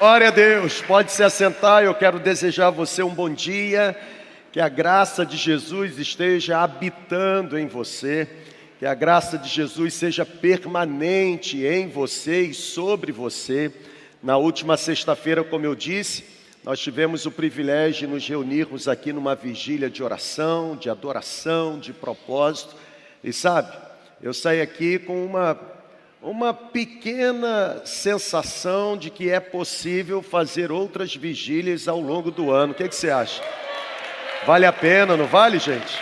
Glória a Deus, pode se assentar. Eu quero desejar a você um bom dia. Que a graça de Jesus esteja habitando em você. Que a graça de Jesus seja permanente em você e sobre você. Na última sexta-feira, como eu disse, nós tivemos o privilégio de nos reunirmos aqui numa vigília de oração, de adoração, de propósito. E sabe, eu saí aqui com uma uma pequena sensação de que é possível fazer outras vigílias ao longo do ano. O que, é que você acha? Vale a pena, não vale, gente?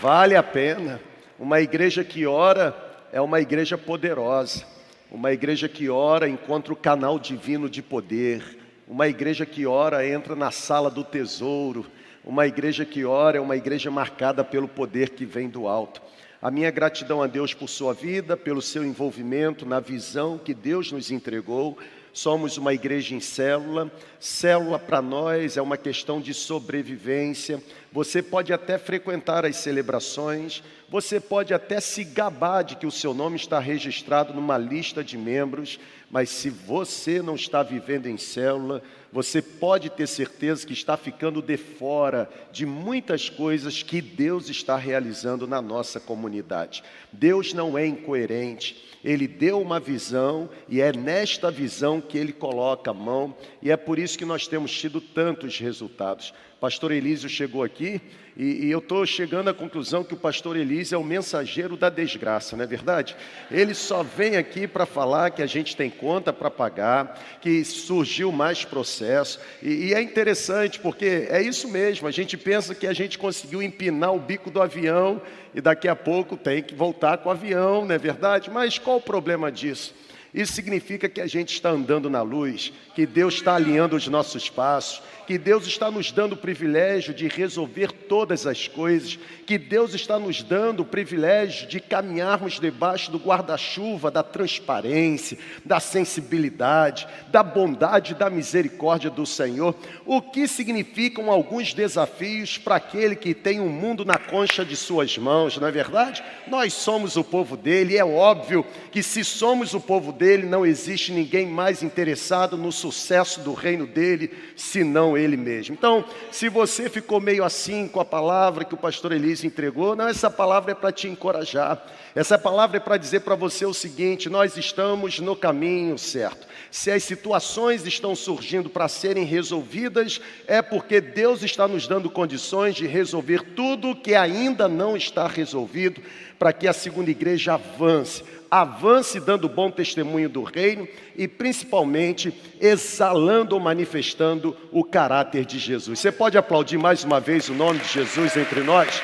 Vale a pena. Uma igreja que ora é uma igreja poderosa. Uma igreja que ora encontra o canal divino de poder. Uma igreja que ora entra na sala do tesouro. Uma igreja que ora é uma igreja marcada pelo poder que vem do alto. A minha gratidão a Deus por sua vida, pelo seu envolvimento na visão que Deus nos entregou. Somos uma igreja em célula. Célula para nós é uma questão de sobrevivência. Você pode até frequentar as celebrações, você pode até se gabar de que o seu nome está registrado numa lista de membros, mas se você não está vivendo em célula, você pode ter certeza que está ficando de fora de muitas coisas que Deus está realizando na nossa comunidade. Deus não é incoerente, Ele deu uma visão e é nesta visão que Ele coloca a mão, e é por isso que nós temos tido tantos resultados. Pastor Elísio chegou aqui e, e eu estou chegando à conclusão que o pastor Elísio é o mensageiro da desgraça, não é verdade? Ele só vem aqui para falar que a gente tem conta para pagar, que surgiu mais processo. E, e é interessante porque é isso mesmo, a gente pensa que a gente conseguiu empinar o bico do avião e daqui a pouco tem que voltar com o avião, não é verdade? Mas qual o problema disso? Isso significa que a gente está andando na luz, que Deus está alinhando os nossos passos, que Deus está nos dando o privilégio de resolver todas as coisas, que Deus está nos dando o privilégio de caminharmos debaixo do guarda-chuva da transparência, da sensibilidade, da bondade e da misericórdia do Senhor, o que significam alguns desafios para aquele que tem o um mundo na concha de suas mãos, não é verdade? Nós somos o povo dele, é óbvio que se somos o povo dele, não existe ninguém mais interessado no sucesso do reino dele, senão ele mesmo. Então, se você ficou meio assim com a palavra que o pastor Elise entregou, não, essa palavra é para te encorajar. Essa palavra é para dizer para você o seguinte: nós estamos no caminho certo. Se as situações estão surgindo para serem resolvidas, é porque Deus está nos dando condições de resolver tudo que ainda não está resolvido, para que a segunda igreja avance avance dando bom testemunho do reino e principalmente exalando ou manifestando o caráter de Jesus. Você pode aplaudir mais uma vez o nome de Jesus entre nós?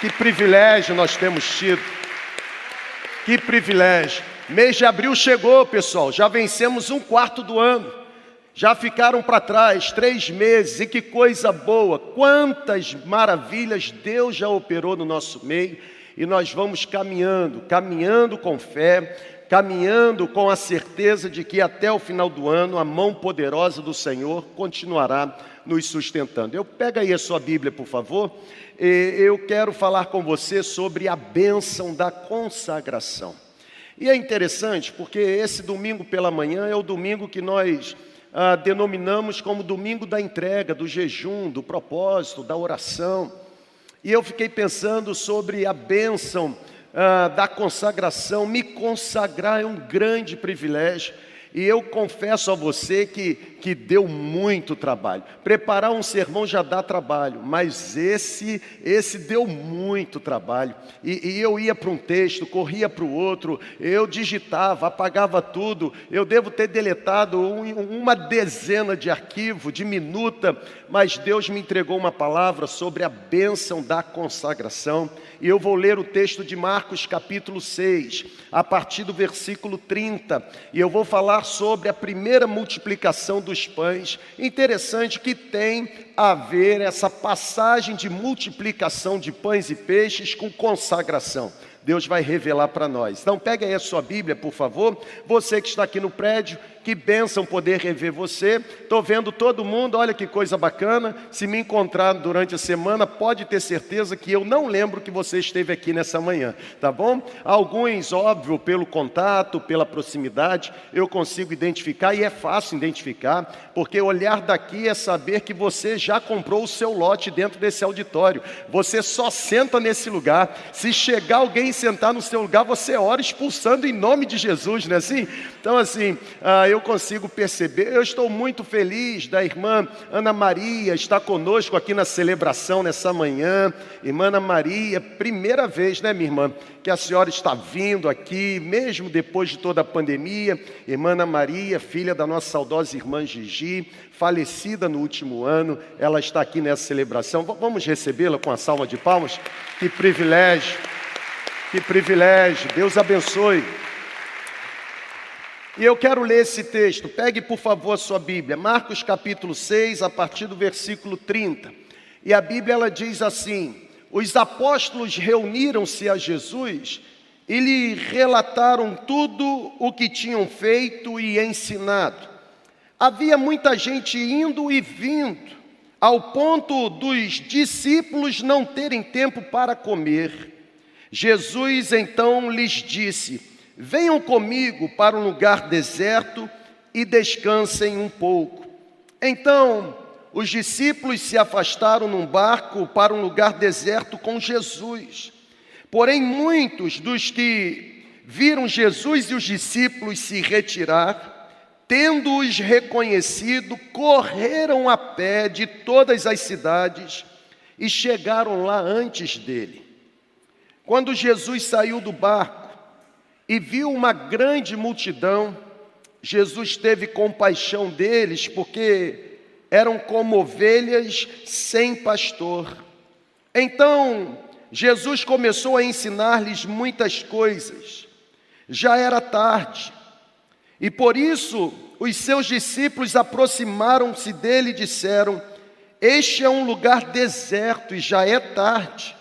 Que privilégio nós temos tido. Que privilégio. Mês de abril chegou, pessoal, já vencemos um quarto do ano. Já ficaram para trás três meses, e que coisa boa, quantas maravilhas Deus já operou no nosso meio e nós vamos caminhando, caminhando com fé, caminhando com a certeza de que até o final do ano a mão poderosa do Senhor continuará nos sustentando. Eu pega aí a sua Bíblia, por favor. Eu quero falar com você sobre a bênção da consagração. E é interessante porque esse domingo pela manhã é o domingo que nós ah, denominamos como domingo da entrega, do jejum, do propósito, da oração. E eu fiquei pensando sobre a bênção ah, da consagração. Me consagrar é um grande privilégio. E eu confesso a você que, que deu muito trabalho. Preparar um sermão já dá trabalho, mas esse esse deu muito trabalho. E, e eu ia para um texto, corria para o outro, eu digitava, apagava tudo. Eu devo ter deletado um, uma dezena de arquivos, de minuta, mas Deus me entregou uma palavra sobre a bênção da consagração. E eu vou ler o texto de Marcos capítulo 6, a partir do versículo 30, e eu vou falar sobre a primeira multiplicação dos pães. Interessante que tem a ver essa passagem de multiplicação de pães e peixes com consagração. Deus vai revelar para nós. Então, pegue aí a sua Bíblia, por favor. Você que está aqui no prédio, que bênção poder rever você. Estou vendo todo mundo, olha que coisa bacana. Se me encontrar durante a semana, pode ter certeza que eu não lembro que você esteve aqui nessa manhã, tá bom? Alguns, óbvio, pelo contato, pela proximidade, eu consigo identificar e é fácil identificar, porque olhar daqui é saber que você já comprou o seu lote dentro desse auditório. Você só senta nesse lugar. Se chegar alguém e sentar no seu lugar, você ora expulsando em nome de Jesus, não é assim? Então, assim, ah, eu eu consigo perceber. Eu estou muito feliz da irmã Ana Maria estar conosco aqui na celebração nessa manhã. Irmã Ana Maria, primeira vez, né, minha irmã, que a senhora está vindo aqui, mesmo depois de toda a pandemia. Irmã Ana Maria, filha da nossa saudosa irmã Gigi, falecida no último ano, ela está aqui nessa celebração. Vamos recebê-la com a salva de palmas? Que privilégio! Que privilégio! Deus abençoe. E eu quero ler esse texto. Pegue, por favor, a sua Bíblia. Marcos capítulo 6, a partir do versículo 30. E a Bíblia ela diz assim: Os apóstolos reuniram-se a Jesus e lhe relataram tudo o que tinham feito e ensinado. Havia muita gente indo e vindo, ao ponto dos discípulos não terem tempo para comer. Jesus então lhes disse: Venham comigo para um lugar deserto e descansem um pouco. Então, os discípulos se afastaram num barco para um lugar deserto com Jesus. Porém, muitos dos que viram Jesus e os discípulos se retirar, tendo-os reconhecido, correram a pé de todas as cidades e chegaram lá antes dele. Quando Jesus saiu do barco, e viu uma grande multidão, Jesus teve compaixão deles, porque eram como ovelhas sem pastor. Então, Jesus começou a ensinar-lhes muitas coisas. Já era tarde, e por isso os seus discípulos aproximaram-se dele e disseram: Este é um lugar deserto e já é tarde.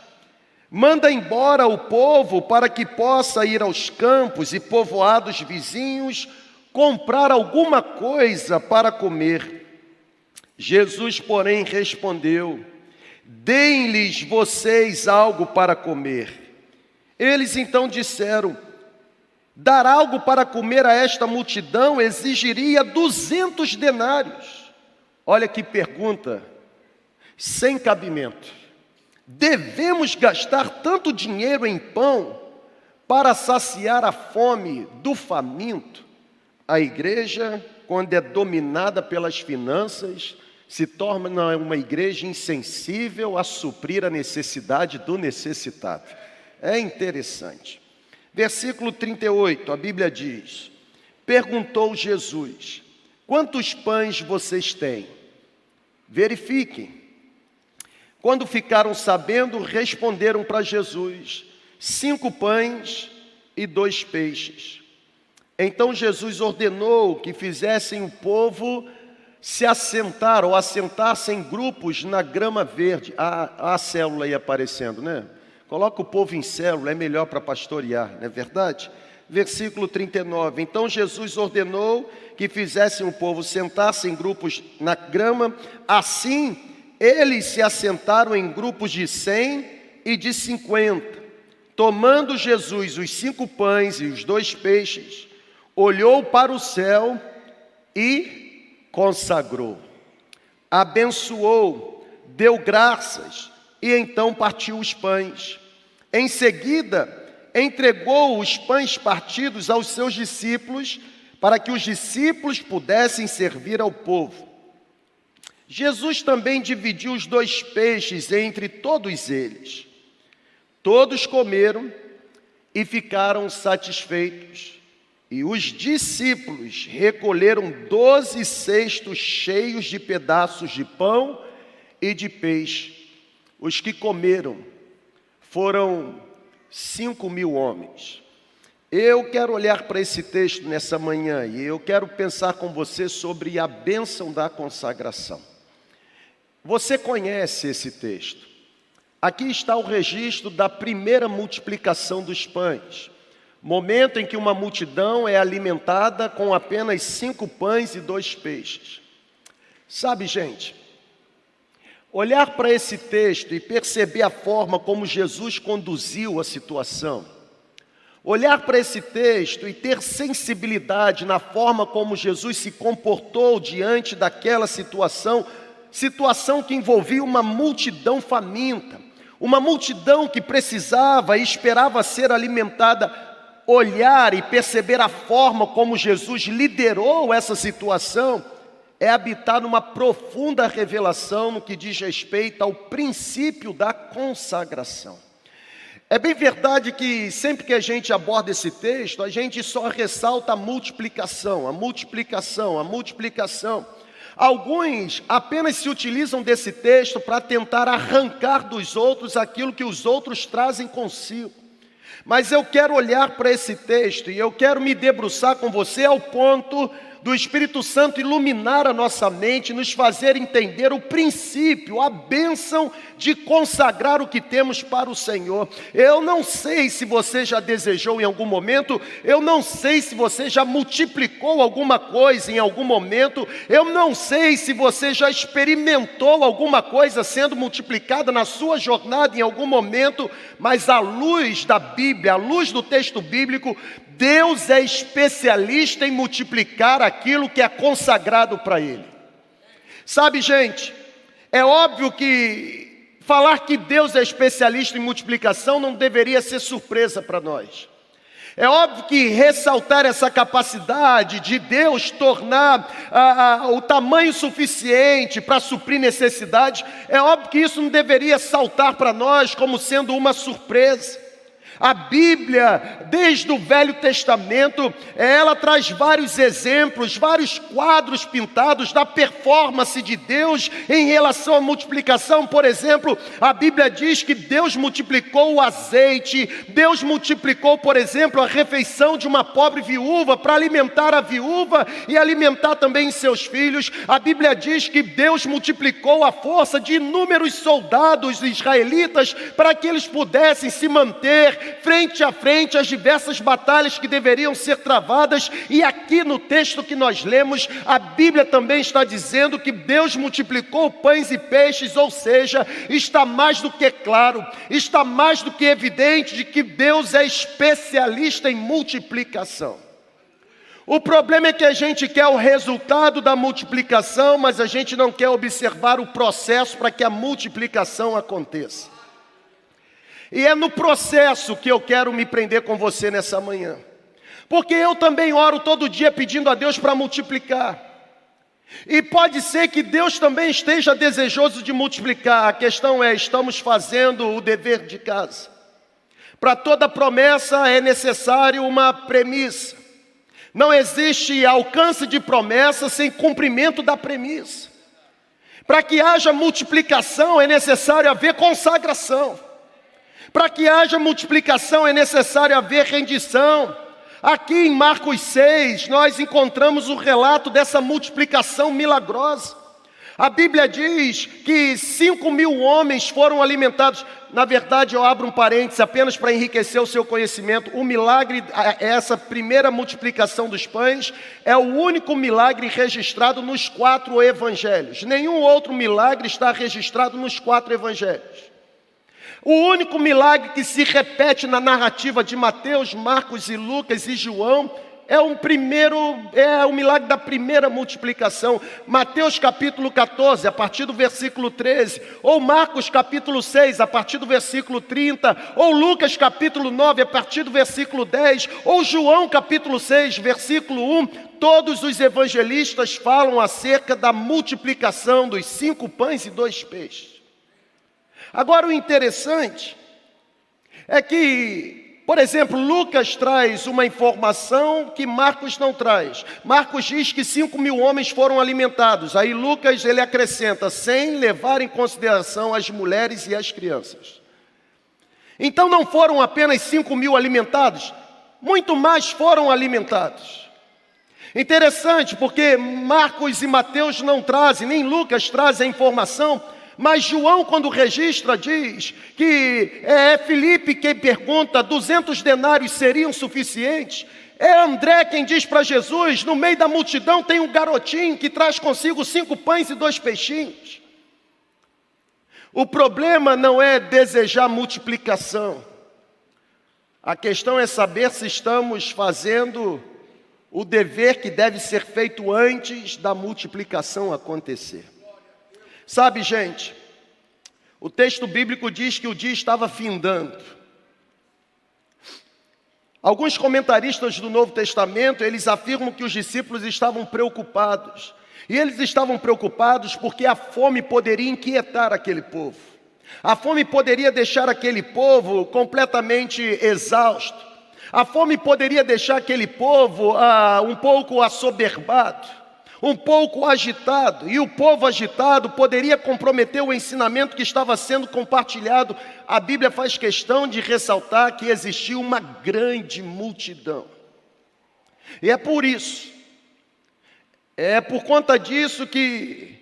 Manda embora o povo para que possa ir aos campos e povoados vizinhos comprar alguma coisa para comer. Jesus, porém, respondeu: Deem-lhes vocês algo para comer. Eles então disseram: Dar algo para comer a esta multidão exigiria duzentos denários. Olha que pergunta, sem cabimento. Devemos gastar tanto dinheiro em pão para saciar a fome do faminto? A igreja, quando é dominada pelas finanças, se torna uma igreja insensível a suprir a necessidade do necessitado. É interessante. Versículo 38, a Bíblia diz: Perguntou Jesus: Quantos pães vocês têm? Verifiquem. Quando ficaram sabendo, responderam para Jesus: cinco pães e dois peixes. Então Jesus ordenou que fizessem o povo se assentar ou assentassem em grupos na grama verde. A, a célula aí aparecendo, né? Coloca o povo em célula, é melhor para pastorear, não é verdade? Versículo 39. Então Jesus ordenou que fizessem o povo sentar-se em grupos na grama, assim eles se assentaram em grupos de cem e de cinquenta. Tomando Jesus os cinco pães e os dois peixes, olhou para o céu e consagrou. Abençoou, deu graças e então partiu os pães. Em seguida, entregou os pães partidos aos seus discípulos, para que os discípulos pudessem servir ao povo. Jesus também dividiu os dois peixes entre todos eles. Todos comeram e ficaram satisfeitos. E os discípulos recolheram doze cestos cheios de pedaços de pão e de peixe. Os que comeram foram cinco mil homens. Eu quero olhar para esse texto nessa manhã e eu quero pensar com você sobre a bênção da consagração. Você conhece esse texto. aqui está o registro da primeira multiplicação dos pães. Momento em que uma multidão é alimentada com apenas cinco pães e dois peixes. Sabe, gente, olhar para esse texto e perceber a forma como Jesus conduziu a situação, olhar para esse texto e ter sensibilidade na forma como Jesus se comportou diante daquela situação, situação que envolvia uma multidão faminta, uma multidão que precisava e esperava ser alimentada olhar e perceber a forma como Jesus liderou essa situação, é habitar numa profunda revelação no que diz respeito ao princípio da consagração. É bem verdade que sempre que a gente aborda esse texto, a gente só ressalta a multiplicação, a multiplicação, a multiplicação. Alguns apenas se utilizam desse texto para tentar arrancar dos outros aquilo que os outros trazem consigo. Mas eu quero olhar para esse texto e eu quero me debruçar com você ao ponto do Espírito Santo iluminar a nossa mente, nos fazer entender o princípio, a bênção de consagrar o que temos para o Senhor. Eu não sei se você já desejou em algum momento, eu não sei se você já multiplicou alguma coisa em algum momento, eu não sei se você já experimentou alguma coisa sendo multiplicada na sua jornada em algum momento, mas à luz da Bíblia, à luz do texto bíblico, Deus é especialista em multiplicar aquilo que é consagrado para Ele. Sabe, gente, é óbvio que falar que Deus é especialista em multiplicação não deveria ser surpresa para nós. É óbvio que ressaltar essa capacidade de Deus tornar o tamanho suficiente para suprir necessidades, é óbvio que isso não deveria saltar para nós como sendo uma surpresa. A Bíblia, desde o Velho Testamento, ela traz vários exemplos, vários quadros pintados da performance de Deus em relação à multiplicação. Por exemplo, a Bíblia diz que Deus multiplicou o azeite, Deus multiplicou, por exemplo, a refeição de uma pobre viúva para alimentar a viúva e alimentar também seus filhos. A Bíblia diz que Deus multiplicou a força de inúmeros soldados israelitas para que eles pudessem se manter frente a frente às diversas batalhas que deveriam ser travadas, e aqui no texto que nós lemos, a Bíblia também está dizendo que Deus multiplicou pães e peixes, ou seja, está mais do que claro, está mais do que evidente de que Deus é especialista em multiplicação. O problema é que a gente quer o resultado da multiplicação, mas a gente não quer observar o processo para que a multiplicação aconteça. E é no processo que eu quero me prender com você nessa manhã. Porque eu também oro todo dia pedindo a Deus para multiplicar. E pode ser que Deus também esteja desejoso de multiplicar. A questão é: estamos fazendo o dever de casa. Para toda promessa é necessário uma premissa. Não existe alcance de promessa sem cumprimento da premissa. Para que haja multiplicação é necessário haver consagração. Para que haja multiplicação é necessário haver rendição. Aqui em Marcos 6, nós encontramos o relato dessa multiplicação milagrosa. A Bíblia diz que cinco mil homens foram alimentados. Na verdade, eu abro um parênteses apenas para enriquecer o seu conhecimento. O milagre, essa primeira multiplicação dos pães, é o único milagre registrado nos quatro evangelhos. Nenhum outro milagre está registrado nos quatro evangelhos. O único milagre que se repete na narrativa de Mateus, Marcos e Lucas e João é um primeiro, é o milagre da primeira multiplicação. Mateus capítulo 14, a partir do versículo 13, ou Marcos capítulo 6, a partir do versículo 30, ou Lucas capítulo 9, a partir do versículo 10, ou João capítulo 6, versículo 1, todos os evangelistas falam acerca da multiplicação dos cinco pães e dois peixes. Agora, o interessante é que, por exemplo, Lucas traz uma informação que Marcos não traz. Marcos diz que cinco mil homens foram alimentados. Aí Lucas ele acrescenta, sem levar em consideração as mulheres e as crianças. Então não foram apenas cinco mil alimentados, muito mais foram alimentados. Interessante, porque Marcos e Mateus não trazem, nem Lucas trazem a informação Mas João, quando registra, diz que é Felipe quem pergunta: 200 denários seriam suficientes? É André quem diz para Jesus: no meio da multidão tem um garotinho que traz consigo cinco pães e dois peixinhos. O problema não é desejar multiplicação, a questão é saber se estamos fazendo o dever que deve ser feito antes da multiplicação acontecer. Sabe, gente, o texto bíblico diz que o dia estava findando. Alguns comentaristas do Novo Testamento, eles afirmam que os discípulos estavam preocupados. E eles estavam preocupados porque a fome poderia inquietar aquele povo. A fome poderia deixar aquele povo completamente exausto. A fome poderia deixar aquele povo ah, um pouco assoberbado, um pouco agitado, e o povo agitado poderia comprometer o ensinamento que estava sendo compartilhado. A Bíblia faz questão de ressaltar que existia uma grande multidão. E é por isso, é por conta disso que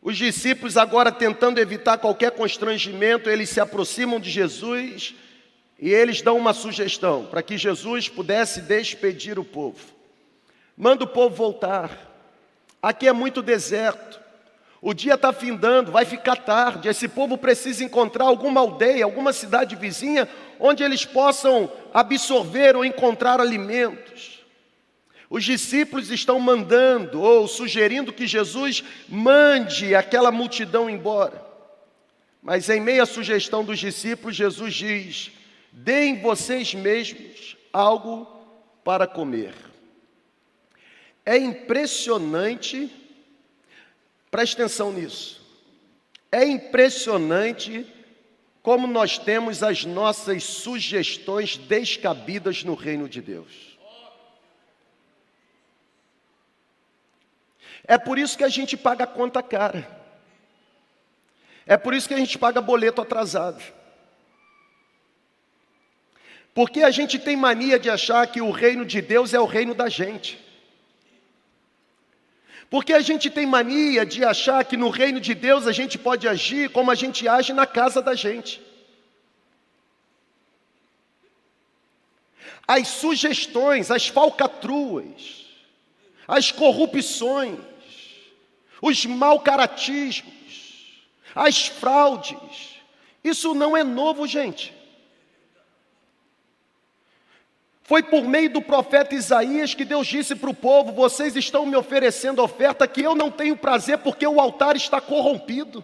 os discípulos, agora tentando evitar qualquer constrangimento, eles se aproximam de Jesus e eles dão uma sugestão para que Jesus pudesse despedir o povo. Manda o povo voltar. Aqui é muito deserto. O dia está findando, vai ficar tarde. Esse povo precisa encontrar alguma aldeia, alguma cidade vizinha, onde eles possam absorver ou encontrar alimentos. Os discípulos estão mandando ou sugerindo que Jesus mande aquela multidão embora. Mas em meio à sugestão dos discípulos, Jesus diz: deem vocês mesmos algo para comer. É impressionante, preste atenção nisso, é impressionante como nós temos as nossas sugestões descabidas no reino de Deus. É por isso que a gente paga conta cara. É por isso que a gente paga boleto atrasado. Porque a gente tem mania de achar que o reino de Deus é o reino da gente. Porque a gente tem mania de achar que no reino de Deus a gente pode agir como a gente age na casa da gente. As sugestões, as falcatruas, as corrupções, os mau caratismos, as fraudes. Isso não é novo, gente. Foi por meio do profeta Isaías que Deus disse para o povo: Vocês estão me oferecendo oferta que eu não tenho prazer, porque o altar está corrompido.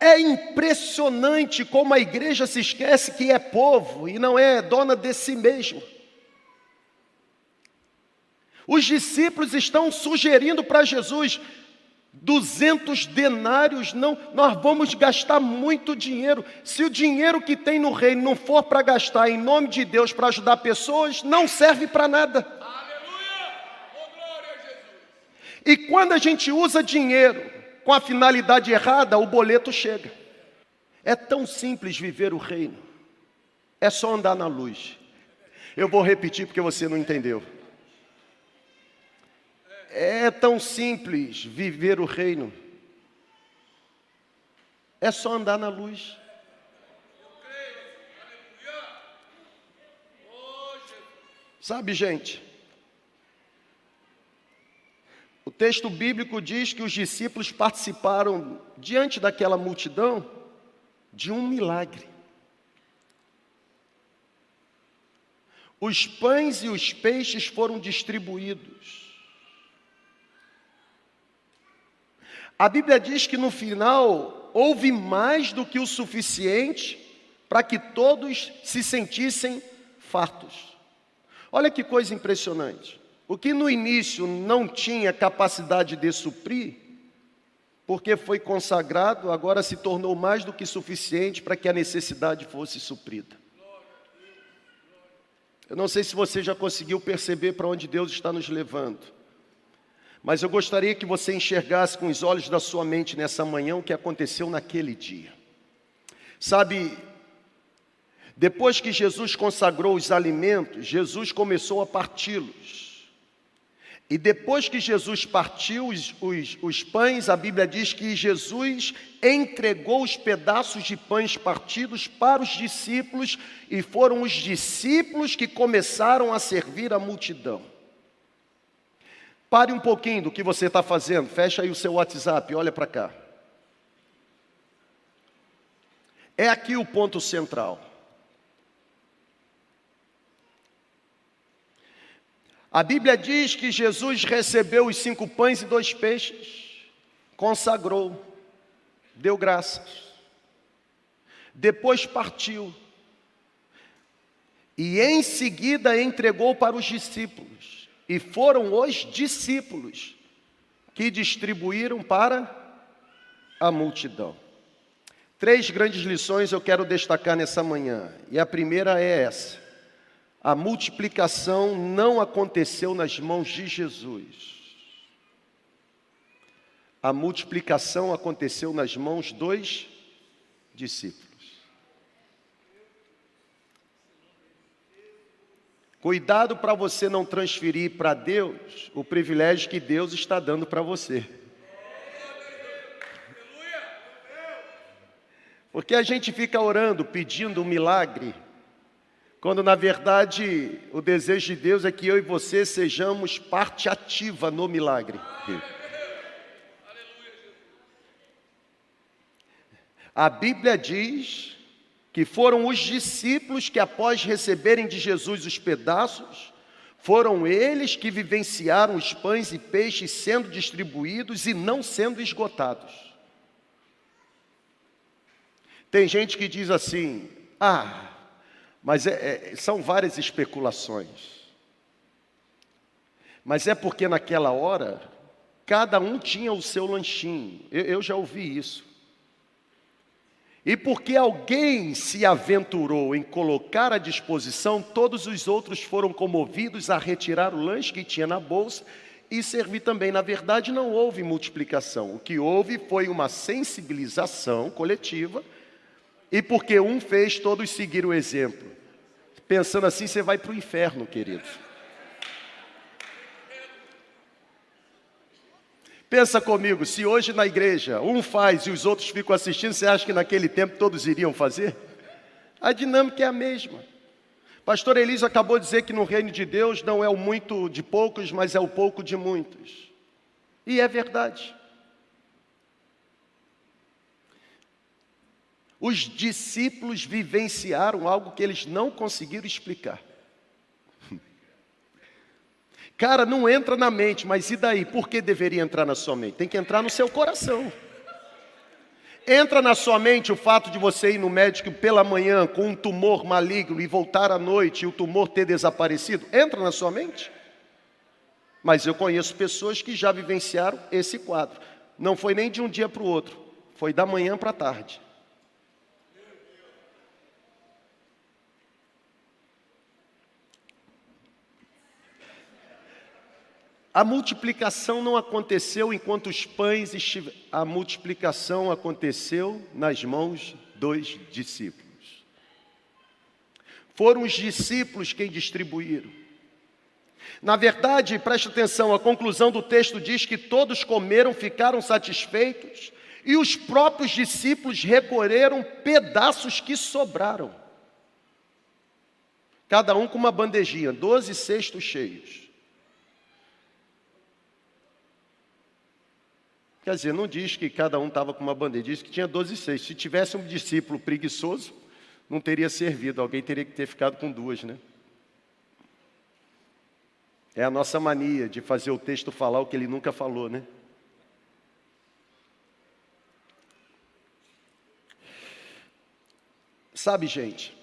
É impressionante como a igreja se esquece que é povo e não é dona de si mesmo. Os discípulos estão sugerindo para Jesus: 200 denários, não, nós vamos gastar muito dinheiro. Se o dinheiro que tem no reino não for para gastar em nome de Deus para ajudar pessoas, não serve para nada. E quando a gente usa dinheiro com a finalidade errada, o boleto chega. É tão simples viver o reino. É só andar na luz. Eu vou repetir porque você não entendeu. É tão simples viver o reino. É só andar na luz. Sabe, gente? O texto bíblico diz que os discípulos participaram, diante daquela multidão, de um milagre. Os pães e os peixes foram distribuídos. A Bíblia diz que no final houve mais do que o suficiente para que todos se sentissem fartos. Olha que coisa impressionante. O que no início não tinha capacidade de suprir, porque foi consagrado, agora se tornou mais do que suficiente para que a necessidade fosse suprida. Eu não sei se você já conseguiu perceber para onde Deus está nos levando. Mas eu gostaria que você enxergasse com os olhos da sua mente nessa manhã o que aconteceu naquele dia. Sabe, depois que Jesus consagrou os alimentos, Jesus começou a parti-los. E depois que Jesus partiu os, os, os, pães, a Bíblia diz que Jesus entregou os pedaços de pães partidos para os discípulos, e foram os discípulos que começaram a servir a multidão. Pare um pouquinho do que você está fazendo, fecha aí o seu WhatsApp, olha para cá. É aqui o ponto central. A Bíblia diz que Jesus recebeu os cinco pães e dois peixes, consagrou, deu graças, depois partiu, e em seguida entregou para os discípulos, e foram os discípulos que distribuíram para a multidão. Três grandes lições eu quero destacar nessa manhã, e a primeira é essa. A multiplicação não aconteceu nas mãos de Jesus. A multiplicação aconteceu nas mãos dos discípulos. Cuidado para você não transferir para Deus o privilégio que Deus está dando para você. Porque a gente fica orando, pedindo um milagre, quando na verdade o desejo de Deus é que eu e você sejamos parte ativa no milagre. A Bíblia diz que foram os discípulos que, após receberem de Jesus os pedaços, foram eles que vivenciaram os pães e peixes sendo distribuídos e não sendo esgotados. Tem gente que diz assim: ah, mas é, é, são várias especulações. Mas é porque naquela hora, cada um tinha o seu lanchinho. Eu, eu já ouvi isso. E porque alguém se aventurou em colocar à disposição, todos os outros foram comovidos a retirar o lanche que tinha na bolsa e servir também. Na verdade, não houve multiplicação. O que houve foi uma sensibilização coletiva e porque um fez, todos seguiram o exemplo. Pensando assim, você vai para o inferno, querido. Pensa comigo, se hoje na igreja um faz e os outros ficam assistindo, você acha que naquele tempo todos iriam fazer? A dinâmica é a mesma. Pastor Elisa acabou de dizer que no reino de Deus não é o muito de poucos, mas é o pouco de muitos. E é verdade. Os discípulos vivenciaram algo que eles não conseguiram explicar. Cara, não entra na mente, mas e daí? Por que deveria entrar na sua mente? Tem que entrar no seu coração. Entra na sua mente o fato de você ir no médico pela manhã com um tumor maligno e voltar à noite e o tumor ter desaparecido? Entra na sua mente? Mas eu conheço pessoas que já vivenciaram esse quadro. Não foi nem de um dia para o outro, foi da manhã para a tarde. A multiplicação não aconteceu enquanto os pães estiveram. A multiplicação aconteceu nas mãos dos discípulos. Foram os discípulos quem distribuíram. Na verdade, preste atenção, a conclusão do texto diz que todos comeram, ficaram satisfeitos, e os próprios discípulos recolheram pedaços que sobraram. Cada um com uma bandejinha, doze cestos cheios. Quer dizer, não diz que cada um estava com uma bandeja, diz que tinha 12 seis. Se tivesse um discípulo preguiçoso, não teria servido, alguém teria que ter ficado com duas, né? É a nossa mania de fazer o texto falar o que ele nunca falou, né? Sabe, gente,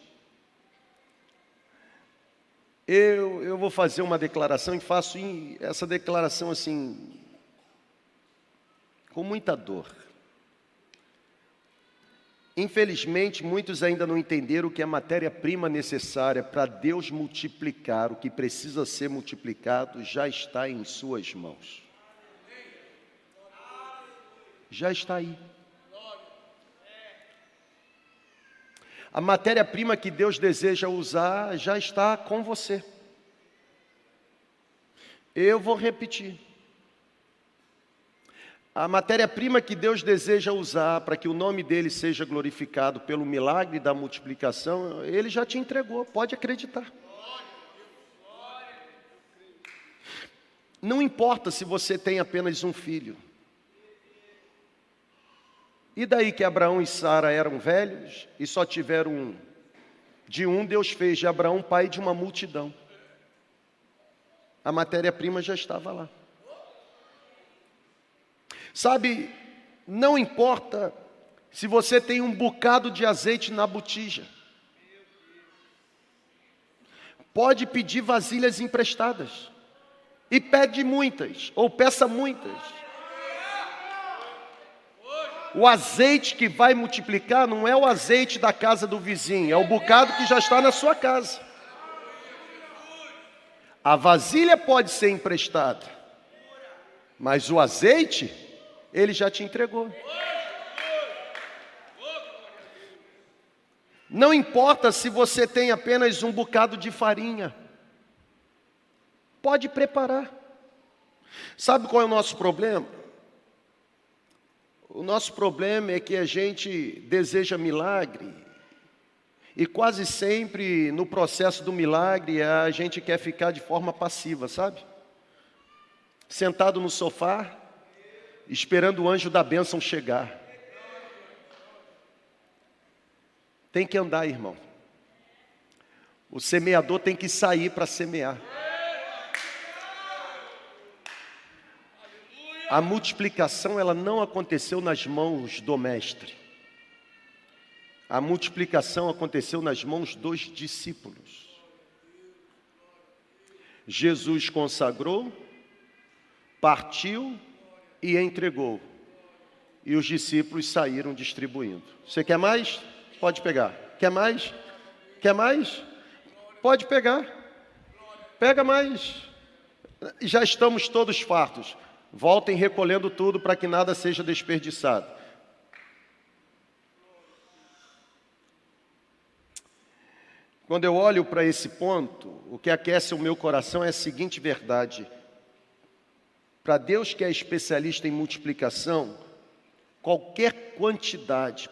eu, eu vou fazer uma declaração e faço essa declaração assim, com muita dor. Infelizmente, muitos ainda não entenderam que a matéria-prima necessária para Deus multiplicar o que precisa ser multiplicado já está em Suas mãos. Já está aí. A matéria-prima que Deus deseja usar já está com você. Eu vou repetir. A matéria-prima que Deus deseja usar para que o nome dele seja glorificado pelo milagre da multiplicação, ele já te entregou, pode acreditar. Não importa se você tem apenas um filho. E daí que Abraão e Sara eram velhos e só tiveram um? De um, Deus fez de Abraão pai de uma multidão. A matéria-prima já estava lá. Sabe, não importa se você tem um bocado de azeite na botija. Pode pedir vasilhas emprestadas. E pede muitas, ou peça muitas. O azeite que vai multiplicar não é o azeite da casa do vizinho, é o bocado que já está na sua casa. A vasilha pode ser emprestada, mas o azeite ele já te entregou. Não importa se você tem apenas um bocado de farinha, pode preparar. Sabe qual é o nosso problema? O nosso problema é que a gente deseja milagre, e quase sempre no processo do milagre a gente quer ficar de forma passiva, sabe? Sentado no sofá, esperando o anjo da bênção chegar. Tem que andar, irmão. O semeador tem que sair para semear. A multiplicação ela não aconteceu nas mãos do mestre. A multiplicação aconteceu nas mãos dos discípulos. Jesus consagrou, partiu e entregou. E os discípulos saíram distribuindo. Você quer mais? Pode pegar. Quer mais? Quer mais? Pode pegar. Pega mais. Já estamos todos fartos. Voltem recolhendo tudo para que nada seja desperdiçado. Quando eu olho para esse ponto, o que aquece o meu coração é a seguinte verdade: para Deus que é especialista em multiplicação, qualquer quantidade,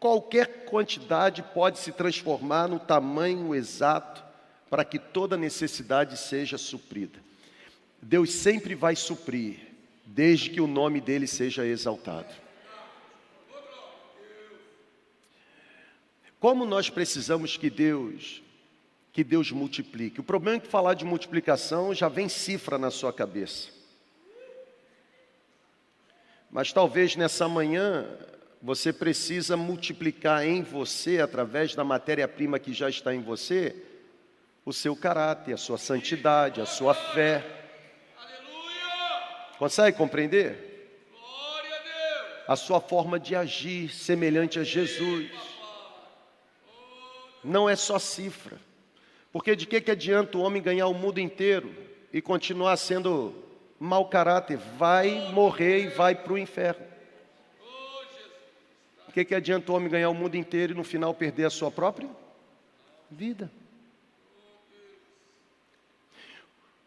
qualquer quantidade pode se transformar no tamanho exato para que toda necessidade seja suprida. Deus sempre vai suprir, desde que o nome dele seja exaltado. Como nós precisamos que Deus que Deus multiplique. O problema é que falar de multiplicação já vem cifra na sua cabeça. Mas talvez nessa manhã você precisa multiplicar em você, através da matéria-prima que já está em você, o seu caráter, a sua santidade, a sua fé. Consegue compreender? A, a sua forma de agir semelhante a Jesus. Não é só cifra. Porque de que, que adianta o homem ganhar o mundo inteiro e continuar sendo mau caráter, vai morrer e vai para o inferno. O que, que adianta o homem ganhar o mundo inteiro e no final perder a sua própria vida?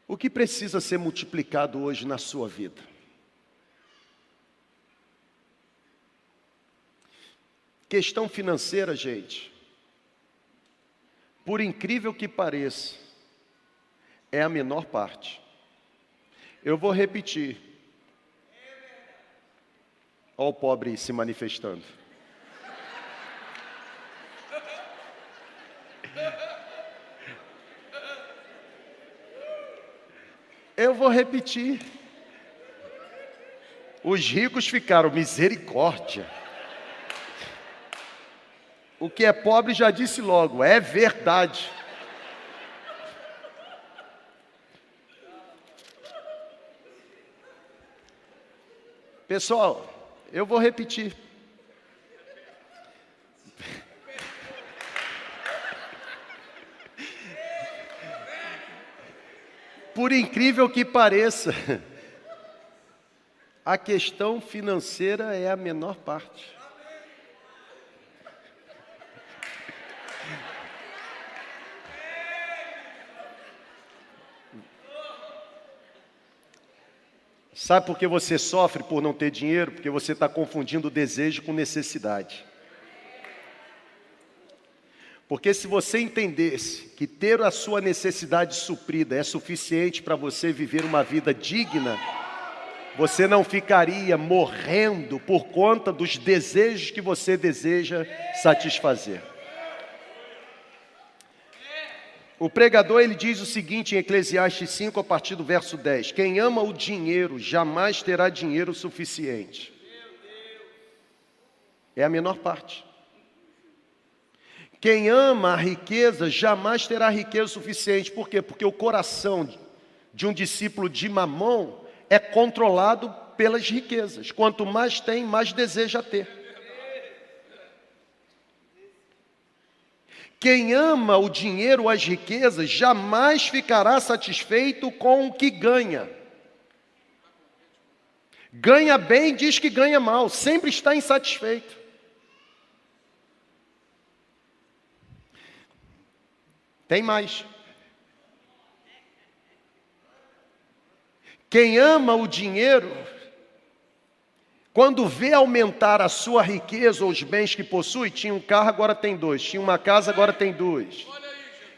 O que precisa ser multiplicado hoje na sua vida? Questão financeira, gente. Por incrível que pareça, é a menor parte. Eu vou repetir. Olha o pobre se manifestando. Eu vou repetir. Os ricos ficaram misericórdia. O que é pobre já disse logo, é verdade. Pessoal, eu vou repetir. Por incrível que pareça, a questão financeira é a menor parte. Sabe por que você sofre por não ter dinheiro? Porque você está confundindo desejo com necessidade. Porque se você entendesse que ter a sua necessidade suprida é suficiente para você viver uma vida digna, você não ficaria morrendo por conta dos desejos que você deseja satisfazer. O pregador ele diz o seguinte em Eclesiastes 5 a partir do verso 10: Quem ama o dinheiro jamais terá dinheiro suficiente. É a menor parte. Quem ama a riqueza jamais terá riqueza suficiente. Por quê? Porque o coração de um discípulo de mamão é controlado pelas riquezas. Quanto mais tem, mais deseja ter. Quem ama o dinheiro, as riquezas, jamais ficará satisfeito com o que ganha. Ganha bem, diz que ganha mal, sempre está insatisfeito. Tem mais. Quem ama o dinheiro, quando vê aumentar a sua riqueza ou os bens que possui, tinha um carro, agora tem dois, tinha uma casa, agora tem duas.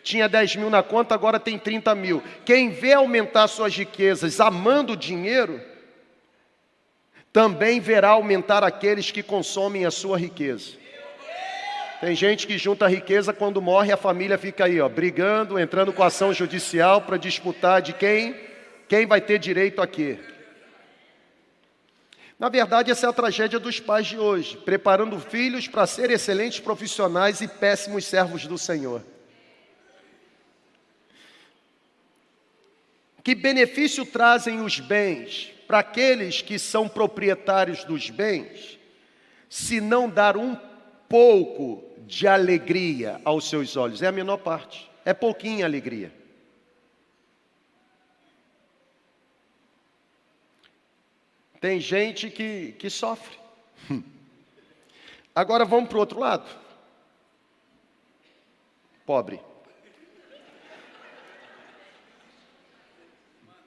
Tinha 10 mil na conta, agora tem 30 mil. Quem vê aumentar suas riquezas amando o dinheiro, também verá aumentar aqueles que consomem a sua riqueza. Tem gente que junta riqueza quando morre, a família fica aí, ó, brigando, entrando com ação judicial para disputar de quem, quem vai ter direito a quê. Na verdade, essa é a tragédia dos pais de hoje, preparando filhos para ser excelentes profissionais e péssimos servos do Senhor. Que benefício trazem os bens para aqueles que são proprietários dos bens, se não dar um pouco de alegria aos seus olhos? É a menor parte, é pouquinha alegria. Tem gente que, que sofre. Agora vamos para o outro lado. Pobre.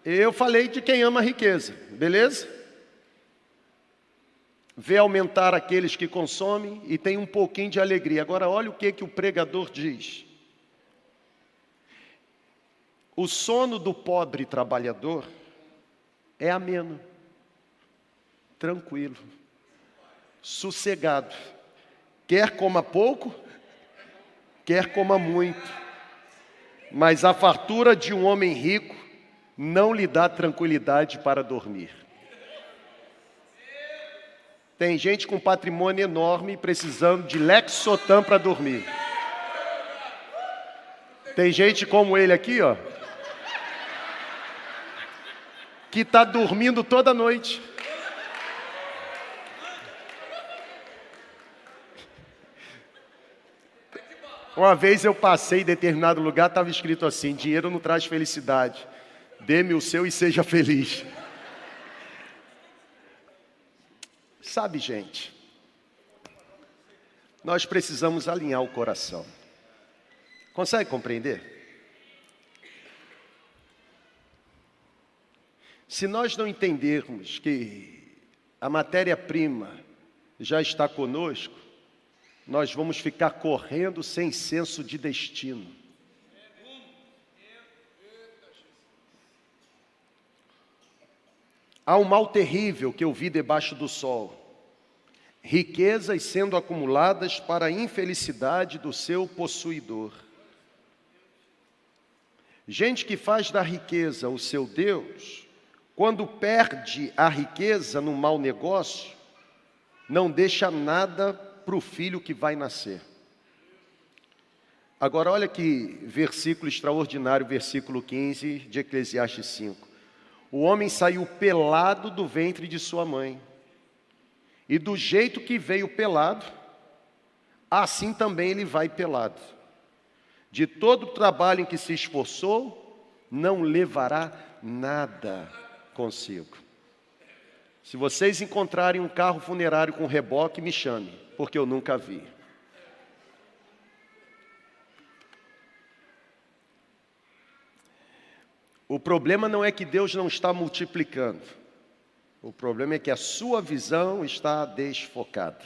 Eu falei de quem ama a riqueza, beleza? vê aumentar aqueles que consomem e tem um pouquinho de alegria. Agora, olha o que, que o pregador diz. O sono do pobre trabalhador é ameno, tranquilo, sossegado. Quer coma pouco, quer coma muito. Mas a fartura de um homem rico não lhe dá tranquilidade para dormir. Tem gente com patrimônio enorme precisando de Lexotan para dormir. Tem gente como ele aqui, ó, que está dormindo toda noite. Uma vez eu passei em determinado lugar, estava escrito assim: dinheiro não traz felicidade. Dê-me o seu e seja feliz. Sabe, gente, nós precisamos alinhar o coração. Consegue compreender? Se nós não entendermos que a matéria-prima já está conosco, nós vamos ficar correndo sem senso de destino. Há um mal terrível que eu vi debaixo do sol riquezas sendo acumuladas para a infelicidade do seu possuidor. Gente que faz da riqueza o seu Deus, quando perde a riqueza no mau negócio, não deixa nada para o filho que vai nascer. Agora, olha que versículo extraordinário, versículo 15 de Eclesiastes 5. O homem saiu pelado do ventre de sua mãe e do jeito que veio pelado, assim também ele vai pelado. De todo o trabalho em que se esforçou, não levará nada consigo. Se vocês encontrarem um carro funerário com reboque, me chame, porque eu nunca vi. O problema não é que Deus não está multiplicando. O problema é que a sua visão está desfocada.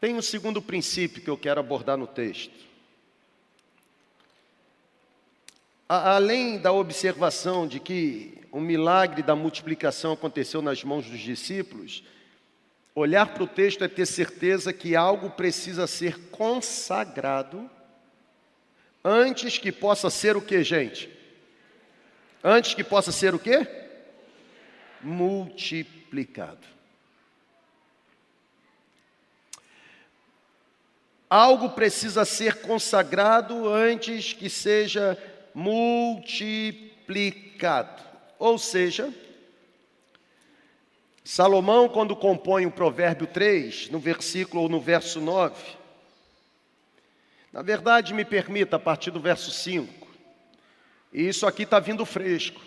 Tem um segundo princípio que eu quero abordar no texto. Além da observação de que o milagre da multiplicação aconteceu nas mãos dos discípulos, olhar para o texto é ter certeza que algo precisa ser consagrado antes que possa ser o que, gente? Antes que possa ser o que? Multiplicado. Algo precisa ser consagrado antes que seja multiplicado. Ou seja, Salomão, quando compõe o provérbio 3, no versículo ou no verso 9, na verdade, me permita, a partir do verso 5, e isso aqui está vindo fresco,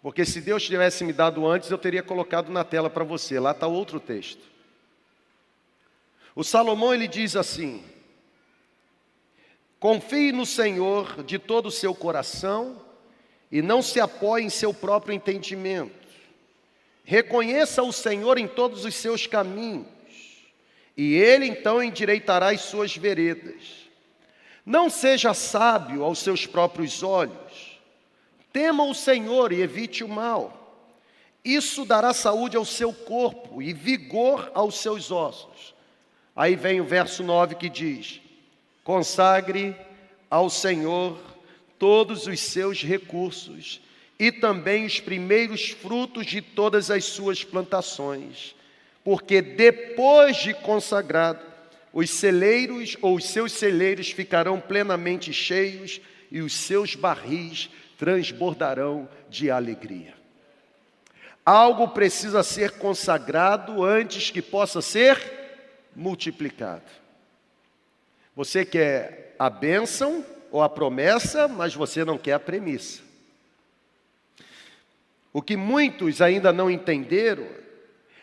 porque se Deus tivesse me dado antes, eu teria colocado na tela para você, lá está outro texto. O Salomão ele diz assim: Confie no Senhor de todo o seu coração e não se apoie em seu próprio entendimento. Reconheça o Senhor em todos os seus caminhos, e ele então endireitará as suas veredas. Não seja sábio aos seus próprios olhos. Tema o Senhor e evite o mal. Isso dará saúde ao seu corpo e vigor aos seus ossos. Aí vem o verso 9 que diz: Consagre ao Senhor todos os seus recursos e também os primeiros frutos de todas as suas plantações, porque depois de consagrado, os celeiros ou os seus celeiros ficarão plenamente cheios e os seus barris transbordarão de alegria. Algo precisa ser consagrado antes que possa ser multiplicado. Você quer a bênção ou a promessa, mas você não quer a premissa. O que muitos ainda não entenderam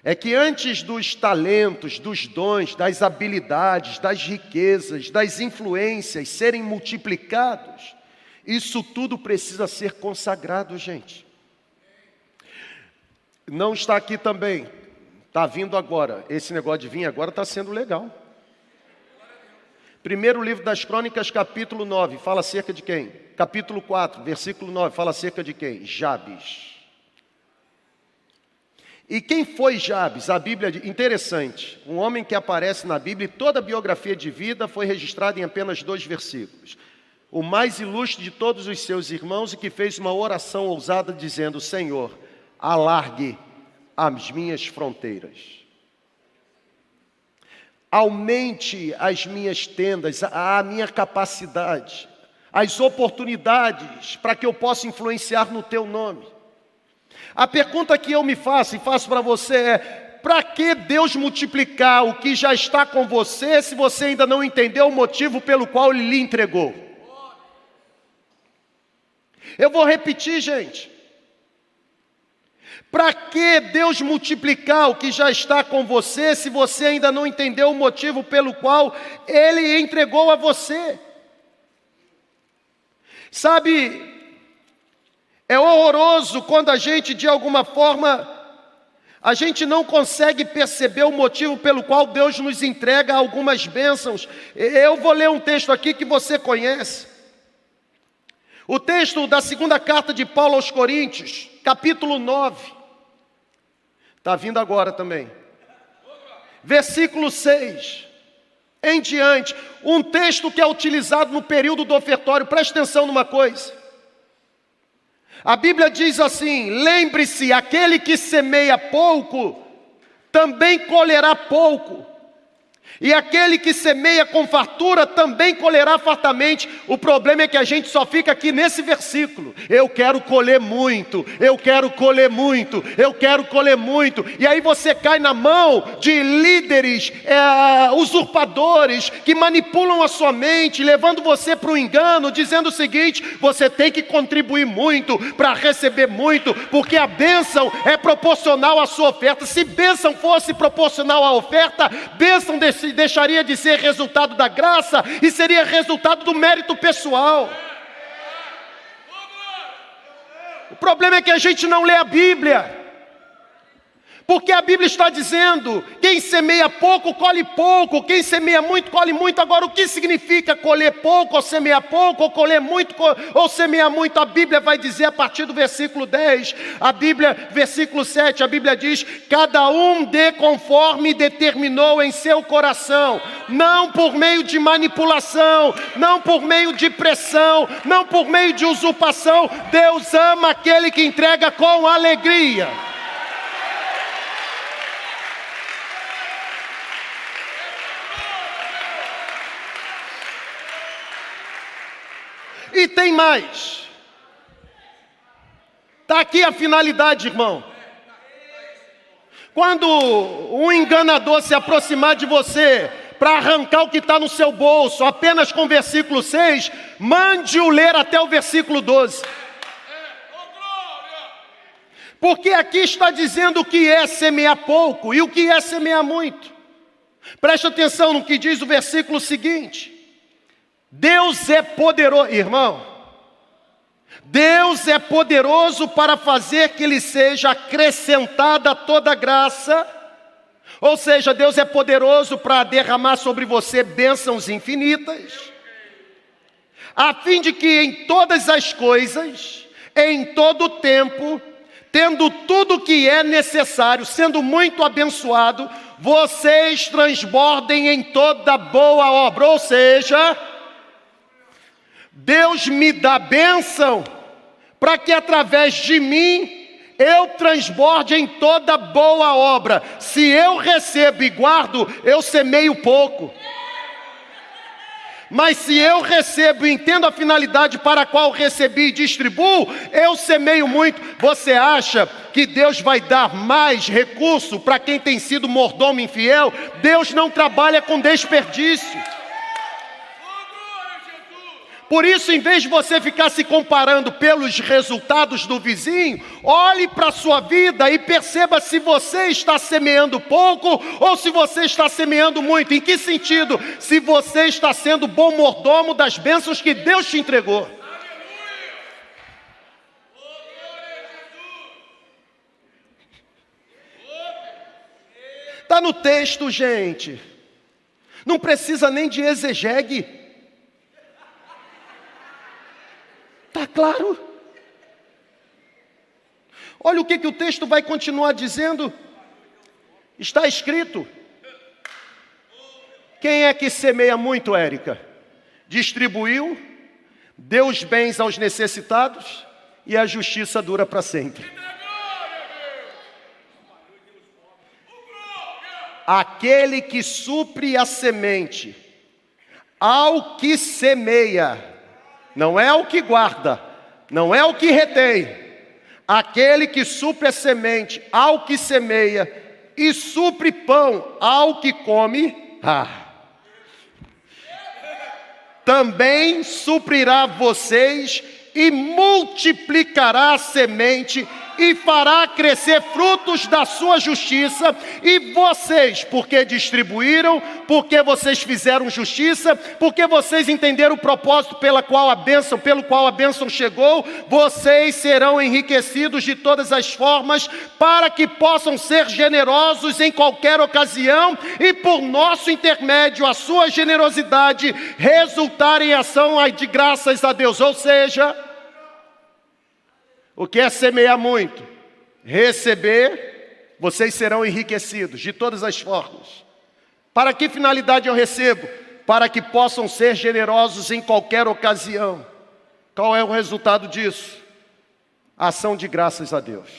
é que antes dos talentos, dos dons, das habilidades, das riquezas, das influências serem multiplicados, isso tudo precisa ser consagrado, gente. Não está aqui também Está vindo agora. Esse negócio de vir agora está sendo legal. Primeiro livro das Crônicas, capítulo 9, fala acerca de quem? Capítulo 4, versículo 9, fala acerca de quem? Jabes. E quem foi Jabes? A Bíblia, interessante, um homem que aparece na Bíblia e toda a biografia de vida foi registrada em apenas dois versículos. O mais ilustre de todos os seus irmãos e que fez uma oração ousada dizendo: Senhor, alargue as minhas fronteiras. Aumente as minhas tendas, a minha capacidade, as oportunidades para que eu possa influenciar no teu nome. A pergunta que eu me faço e faço para você é: para que Deus multiplicar o que já está com você se você ainda não entendeu o motivo pelo qual Ele lhe entregou? Eu vou repetir, gente. Para que Deus multiplicar o que já está com você, se você ainda não entendeu o motivo pelo qual Ele entregou a você? Sabe, é horroroso quando a gente, de alguma forma, a gente não consegue perceber o motivo pelo qual Deus nos entrega algumas bênçãos. Eu vou ler um texto aqui que você conhece. O texto da segunda carta de Paulo aos Coríntios, capítulo 9. Está vindo agora também. Versículo 6 em diante, um texto que é utilizado no período do ofertório, preste atenção numa coisa. A Bíblia diz assim: lembre-se, aquele que semeia pouco, também colherá pouco. E aquele que semeia com fartura também colherá fartamente. O problema é que a gente só fica aqui nesse versículo. Eu quero colher muito, eu quero colher muito, eu quero colher muito. E aí você cai na mão de líderes é, usurpadores que manipulam a sua mente, levando você para o engano, dizendo o seguinte: você tem que contribuir muito para receber muito, porque a bênção é proporcional à sua oferta. Se bênção fosse proporcional à oferta, bênção desse deixaria de ser resultado da graça e seria resultado do mérito pessoal. problema é que a gente não lê a Bíblia. Porque a Bíblia está dizendo: quem semeia pouco, colhe pouco, quem semeia muito, colhe muito. Agora, o que significa colher pouco, ou semear pouco, ou colher muito, ou semear muito? A Bíblia vai dizer a partir do versículo 10, a Bíblia, versículo 7, a Bíblia diz: cada um dê conforme determinou em seu coração, não por meio de manipulação, não por meio de pressão, não por meio de usurpação. Deus ama aquele que entrega com alegria. E tem mais. Está aqui a finalidade, irmão. Quando um enganador se aproximar de você para arrancar o que está no seu bolso, apenas com o versículo 6, mande-o ler até o versículo 12. Porque aqui está dizendo o que é semear pouco e o que é semear muito. Preste atenção no que diz o versículo seguinte. Deus é poderoso, irmão. Deus é poderoso para fazer que lhe seja acrescentada toda graça. Ou seja, Deus é poderoso para derramar sobre você bênçãos infinitas, a fim de que em todas as coisas, em todo o tempo, tendo tudo o que é necessário, sendo muito abençoado, vocês transbordem em toda boa obra, ou seja, Deus me dá bênção para que através de mim eu transborde em toda boa obra. Se eu recebo e guardo, eu semeio pouco. Mas se eu recebo e entendo a finalidade para a qual recebi e distribuo, eu semeio muito. Você acha que Deus vai dar mais recurso para quem tem sido mordomo infiel? Deus não trabalha com desperdício. Por isso, em vez de você ficar se comparando pelos resultados do vizinho, olhe para a sua vida e perceba se você está semeando pouco ou se você está semeando muito. Em que sentido? Se você está sendo bom mordomo das bênçãos que Deus te entregou. Está no texto, gente. Não precisa nem de exegegue. Está claro? Olha o que, que o texto vai continuar dizendo. Está escrito. Quem é que semeia muito, Érica? Distribuiu, deu os bens aos necessitados e a justiça dura para sempre. Aquele que supre a semente ao que semeia, não é o que guarda, não é o que retém. Aquele que supre a semente ao que semeia e supre pão ao que come, ah, também suprirá vocês e multiplicará a semente e fará crescer frutos da sua justiça, e vocês, porque distribuíram, porque vocês fizeram justiça, porque vocês entenderam o propósito pela qual a bênção, pelo qual a bênção chegou, vocês serão enriquecidos de todas as formas, para que possam ser generosos em qualquer ocasião, e por nosso intermédio, a sua generosidade resultar em ação de graças a Deus, ou seja, o que é semear muito? Receber, vocês serão enriquecidos de todas as formas. Para que finalidade eu recebo? Para que possam ser generosos em qualquer ocasião. Qual é o resultado disso? Ação de graças a Deus.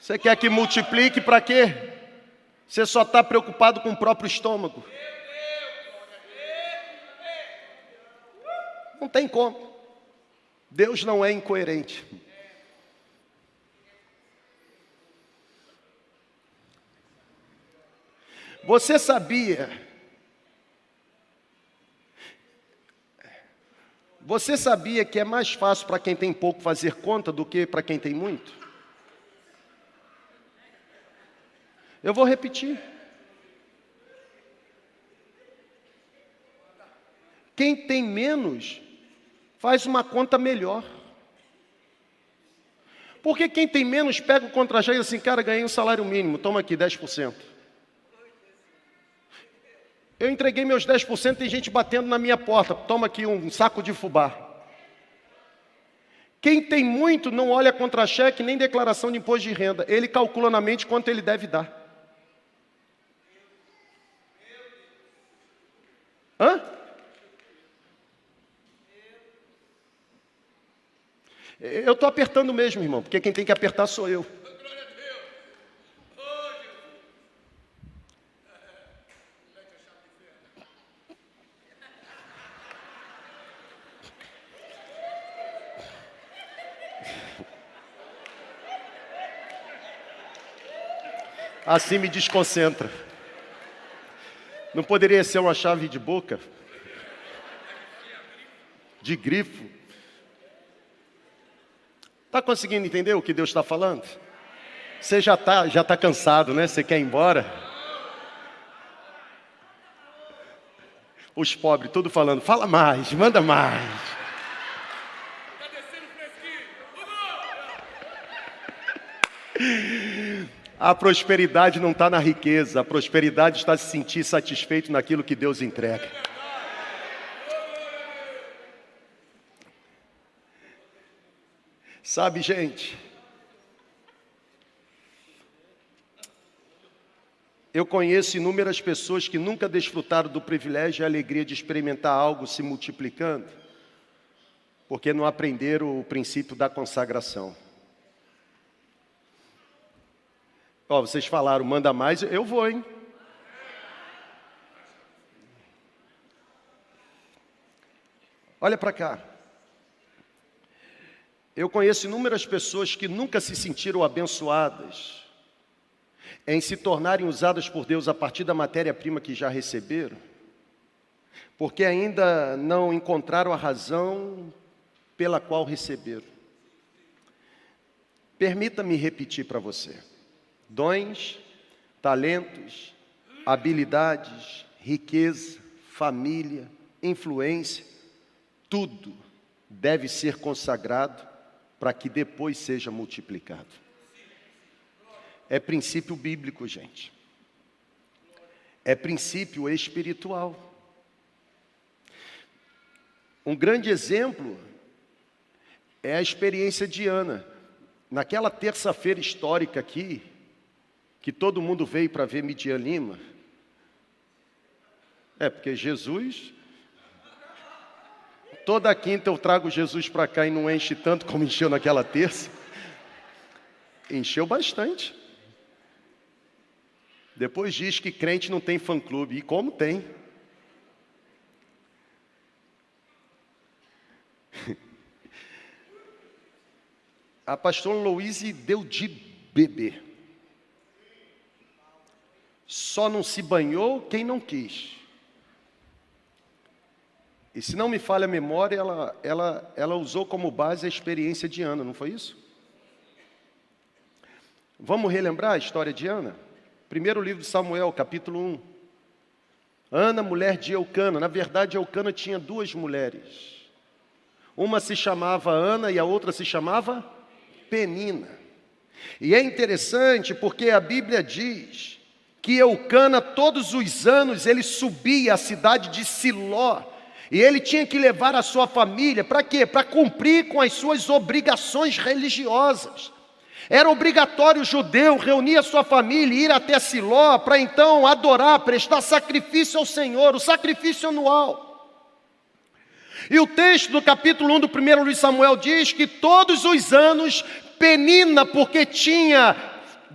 Você quer que multiplique para quê? Você só está preocupado com o próprio estômago. Não tem como. Deus não é incoerente. Você sabia? Você sabia que é mais fácil para quem tem pouco fazer conta do que para quem tem muito? Eu vou repetir. Quem tem menos Faz uma conta melhor. Porque quem tem menos pega o contra-cheque assim, cara, ganhei um salário mínimo, toma aqui 10%. Eu entreguei meus 10%, tem gente batendo na minha porta, toma aqui um saco de fubá. Quem tem muito não olha contra-cheque nem declaração de imposto de renda, ele calcula na mente quanto ele deve dar. Hã? Eu estou apertando mesmo, irmão, porque quem tem que apertar sou eu. Assim me desconcentra. Não poderia ser uma chave de boca? De grifo? Está conseguindo entender o que Deus está falando? Você já está já tá cansado, né? Você quer ir embora? Os pobres, tudo falando, fala mais, manda mais. A prosperidade não está na riqueza, a prosperidade está se sentir satisfeito naquilo que Deus entrega. Sabe, gente, eu conheço inúmeras pessoas que nunca desfrutaram do privilégio e alegria de experimentar algo se multiplicando, porque não aprenderam o princípio da consagração. Ó, oh, vocês falaram, manda mais, eu vou, hein? Olha para cá. Eu conheço inúmeras pessoas que nunca se sentiram abençoadas em se tornarem usadas por Deus a partir da matéria-prima que já receberam, porque ainda não encontraram a razão pela qual receberam. Permita-me repetir para você: dons, talentos, habilidades, riqueza, família, influência, tudo deve ser consagrado para que depois seja multiplicado. É princípio bíblico, gente. É princípio espiritual. Um grande exemplo é a experiência de Ana. Naquela terça-feira histórica aqui, que todo mundo veio para ver Midian Lima. É, porque Jesus Toda quinta eu trago Jesus para cá e não enche tanto como encheu naquela terça. Encheu bastante. Depois diz que crente não tem fã-clube. E como tem? A pastora Louise deu de beber. Só não se banhou quem não quis. E se não me falha a memória, ela, ela, ela usou como base a experiência de Ana, não foi isso? Vamos relembrar a história de Ana? Primeiro livro de Samuel, capítulo 1. Ana, mulher de Eucana. Na verdade, Eucana tinha duas mulheres. Uma se chamava Ana e a outra se chamava Penina. E é interessante porque a Bíblia diz que Eucana, todos os anos, ele subia à cidade de Siló e ele tinha que levar a sua família para quê? Para cumprir com as suas obrigações religiosas. Era obrigatório o judeu reunir a sua família e ir até Siló para então adorar, prestar sacrifício ao Senhor, o sacrifício anual. E o texto do capítulo 1 do primeiro livro de Samuel diz que todos os anos Penina, porque tinha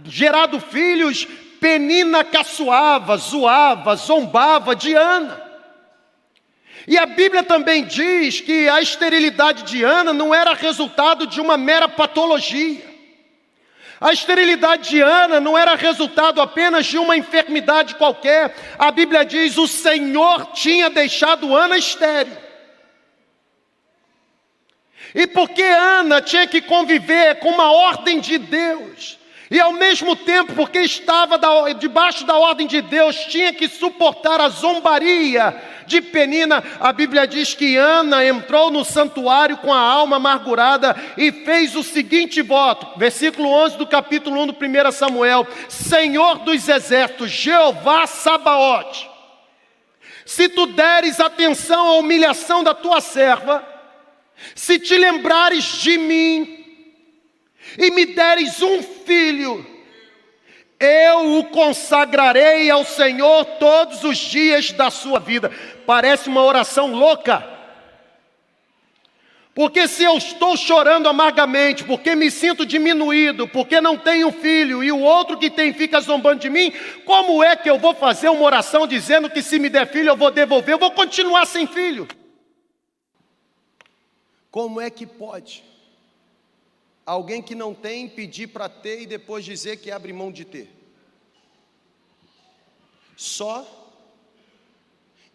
gerado filhos, Penina caçoava, zoava, zombava de Ana. E a Bíblia também diz que a esterilidade de Ana não era resultado de uma mera patologia. A esterilidade de Ana não era resultado apenas de uma enfermidade qualquer. A Bíblia diz: o Senhor tinha deixado Ana estéril. E porque Ana tinha que conviver com uma ordem de Deus, e ao mesmo tempo, porque estava debaixo da ordem de Deus, tinha que suportar a zombaria de Penina, a Bíblia diz que Ana entrou no santuário com a alma amargurada e fez o seguinte voto, versículo 11 do capítulo 1 do 1 Samuel: Senhor dos exércitos, Jeová Sabaote, se tu deres atenção à humilhação da tua serva, se te lembrares de mim e me deres um filho, eu o consagrarei ao Senhor todos os dias da sua vida. Parece uma oração louca. Porque se eu estou chorando amargamente, porque me sinto diminuído, porque não tenho filho e o outro que tem fica zombando de mim, como é que eu vou fazer uma oração dizendo que se me der filho eu vou devolver, eu vou continuar sem filho? Como é que pode alguém que não tem pedir para ter e depois dizer que abre mão de ter? Só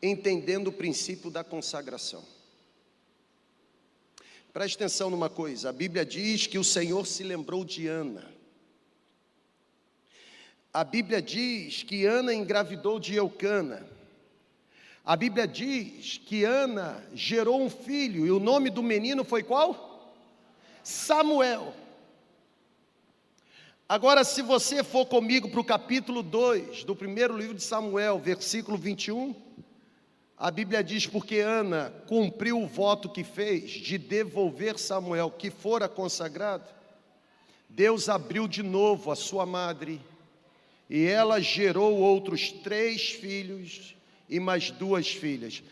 entendendo o princípio da consagração. Preste atenção numa coisa: a Bíblia diz que o Senhor se lembrou de Ana. A Bíblia diz que Ana engravidou de Eucana. A Bíblia diz que Ana gerou um filho e o nome do menino foi qual? Samuel. Agora, se você for comigo para o capítulo 2 do primeiro livro de Samuel, versículo 21. A Bíblia diz: porque Ana cumpriu o voto que fez de devolver Samuel, que fora consagrado, Deus abriu de novo a sua madre, e ela gerou outros três filhos e mais duas filhas.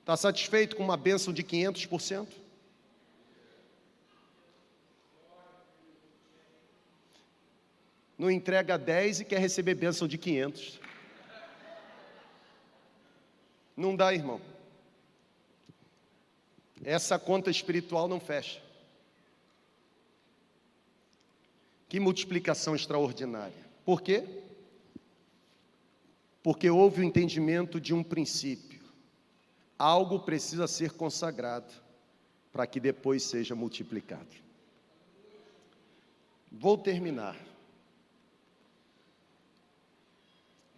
Está satisfeito com uma bênção de 500%? Não entrega 10 e quer receber bênção de 500. Não dá, irmão. Essa conta espiritual não fecha. Que multiplicação extraordinária. Por quê? Porque houve o entendimento de um princípio. Algo precisa ser consagrado para que depois seja multiplicado. Vou terminar.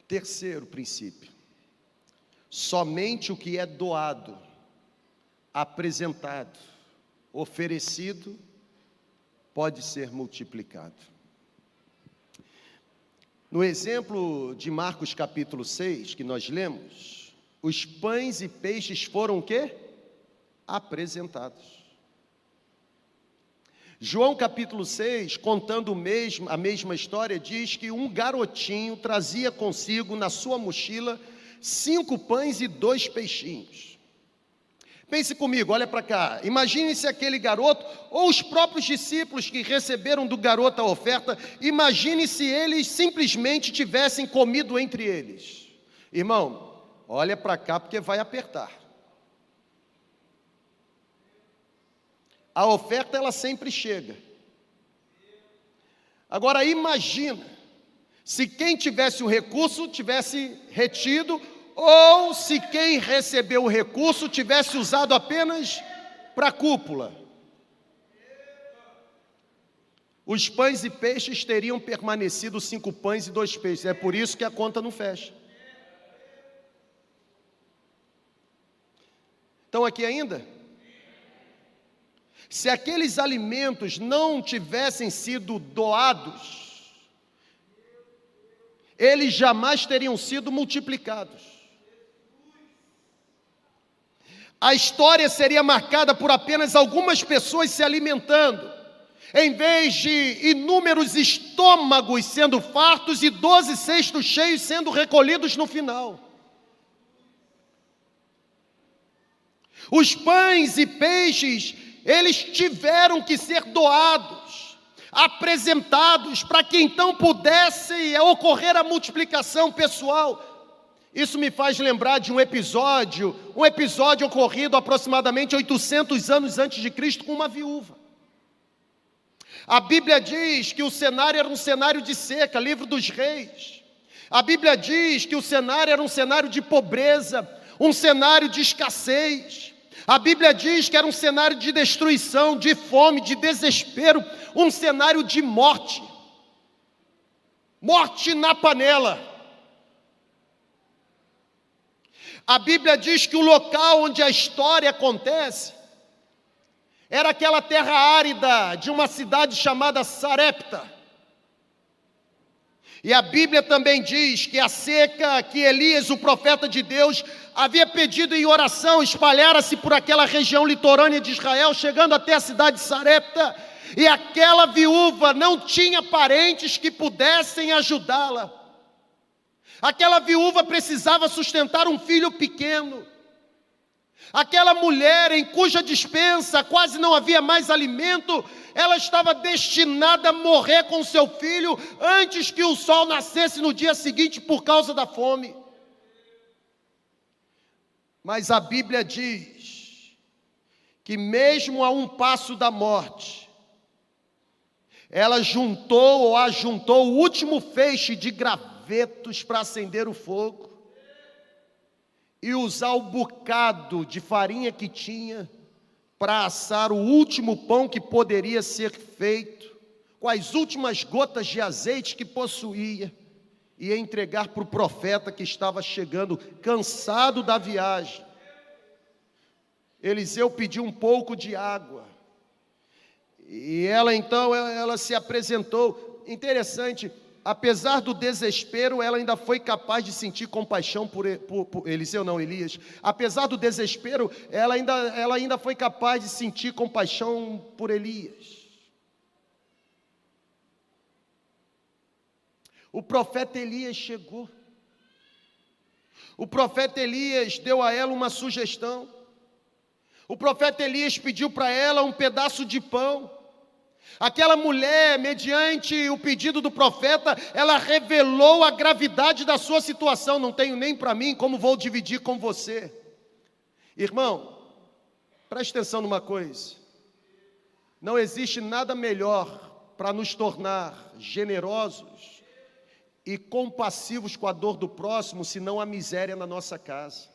Terceiro princípio. Somente o que é doado, apresentado, oferecido, pode ser multiplicado. No exemplo de Marcos capítulo 6, que nós lemos, os pães e peixes foram o quê? Apresentados. João capítulo 6, contando a mesma história, diz que um garotinho trazia consigo na sua mochila cinco pães e dois peixinhos. Pense comigo, olha para cá. Imagine se aquele garoto, ou os próprios discípulos que receberam do garoto a oferta, imagine se eles simplesmente tivessem comido entre eles. Irmão, olha para cá porque vai apertar. A oferta ela sempre chega. Agora imagina se quem tivesse o recurso tivesse retido, ou se quem recebeu o recurso tivesse usado apenas para a cúpula. Os pães e peixes teriam permanecido cinco pães e dois peixes. É por isso que a conta não fecha. Estão aqui ainda? Se aqueles alimentos não tivessem sido doados, eles jamais teriam sido multiplicados. A história seria marcada por apenas algumas pessoas se alimentando, em vez de inúmeros estômagos sendo fartos e doze cestos cheios sendo recolhidos no final. Os pães e peixes, eles tiveram que ser doados apresentados para que então pudesse ocorrer a multiplicação pessoal. Isso me faz lembrar de um episódio, um episódio ocorrido aproximadamente 800 anos antes de Cristo com uma viúva. A Bíblia diz que o cenário era um cenário de seca, livro dos reis. A Bíblia diz que o cenário era um cenário de pobreza, um cenário de escassez. A Bíblia diz que era um cenário de destruição, de fome, de desespero, um cenário de morte. Morte na panela. A Bíblia diz que o local onde a história acontece era aquela terra árida de uma cidade chamada Sarepta. E a Bíblia também diz que a seca que Elias, o profeta de Deus, havia pedido em oração espalhara-se por aquela região litorânea de Israel, chegando até a cidade de Sarepta, e aquela viúva não tinha parentes que pudessem ajudá-la. Aquela viúva precisava sustentar um filho pequeno. Aquela mulher em cuja dispensa quase não havia mais alimento, ela estava destinada a morrer com seu filho antes que o sol nascesse no dia seguinte por causa da fome. Mas a Bíblia diz que, mesmo a um passo da morte, ela juntou ou ajuntou o último feixe de gravetos para acender o fogo e usar o bocado de farinha que tinha para assar o último pão que poderia ser feito, com as últimas gotas de azeite que possuía, e entregar para o profeta que estava chegando, cansado da viagem. Eliseu pediu um pouco de água. E ela então, ela, se apresentou. Interessante, apesar do desespero, ela ainda foi capaz de sentir compaixão por, por, por, Eliseu, não, Elias. Apesar do desespero, ela ainda, ela ainda foi capaz de sentir compaixão por Elias. O profeta Elias chegou. O profeta Elias deu a ela uma sugestão. O profeta Elias pediu para ela um pedaço de pão. Aquela mulher, mediante o pedido do profeta, ela revelou a gravidade da sua situação. Não tenho nem para mim como vou dividir com você. Irmão, preste atenção numa coisa. Não existe nada melhor para nos tornar generosos e compassivos com a dor do próximo, senão a miséria na nossa casa.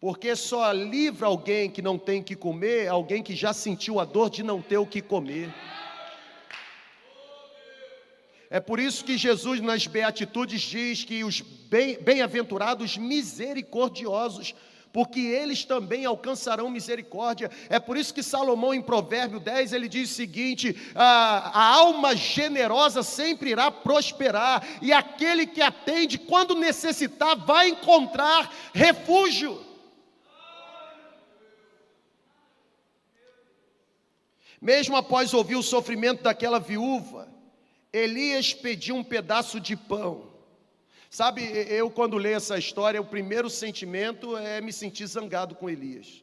Porque só livra alguém que não tem que comer, alguém que já sentiu a dor de não ter o que comer. É por isso que Jesus nas Beatitudes diz que os bem-aventurados misericordiosos, porque eles também alcançarão misericórdia. É por isso que Salomão, em Provérbio 10, ele diz o seguinte: a, a alma generosa sempre irá prosperar, e aquele que atende, quando necessitar, vai encontrar refúgio. Mesmo após ouvir o sofrimento daquela viúva, Elias pediu um pedaço de pão. Sabe, eu quando leio essa história, o primeiro sentimento é me sentir zangado com Elias.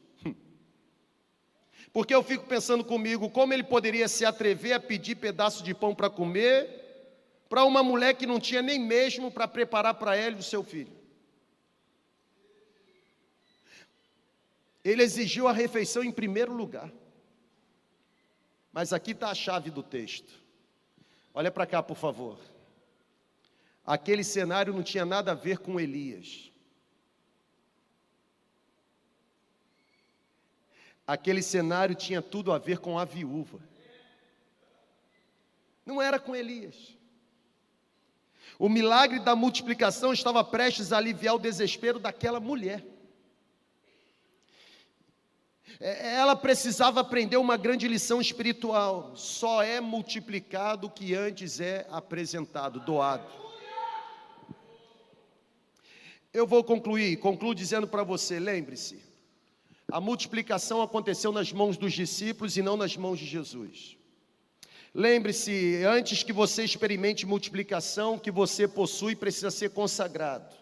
Porque eu fico pensando comigo, como ele poderia se atrever a pedir pedaço de pão para comer para uma mulher que não tinha nem mesmo para preparar para ele o seu filho. Ele exigiu a refeição em primeiro lugar. Mas aqui está a chave do texto. Olha para cá, por favor. Aquele cenário não tinha nada a ver com Elias. Aquele cenário tinha tudo a ver com a viúva. Não era com Elias. O milagre da multiplicação estava prestes a aliviar o desespero daquela mulher. É, ela precisava aprender uma grande lição espiritual. Só é multiplicado o que antes é apresentado, doado. Eu vou concluir, concluo dizendo para você: lembre-se, a multiplicação aconteceu nas mãos dos discípulos e não nas mãos de Jesus. Lembre-se, antes que você experimente multiplicação, que você possui precisa ser consagrado.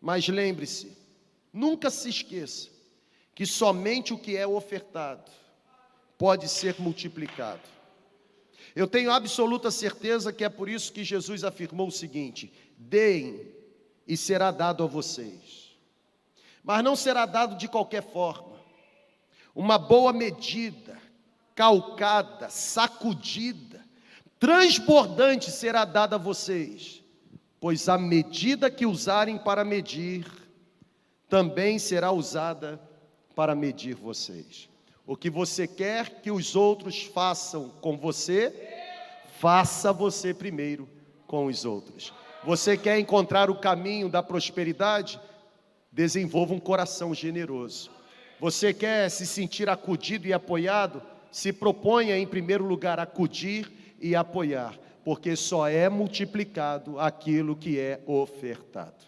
Mas lembre-se, nunca se esqueça que somente o que é ofertado pode ser multiplicado. Eu tenho absoluta certeza que é por isso que Jesus afirmou o seguinte: deem e será dado a vocês. Mas não será dado de qualquer forma. Uma boa medida, calcada, sacudida, transbordante será dada a vocês, pois a medida que usarem para medir também será usada para medir vocês. O que você quer que os outros façam com você, faça você primeiro com os outros. Você quer encontrar o caminho da prosperidade? Desenvolva um coração generoso. Você quer se sentir acudido e apoiado? Se proponha, em primeiro lugar, acudir e apoiar, porque só é multiplicado aquilo que é ofertado.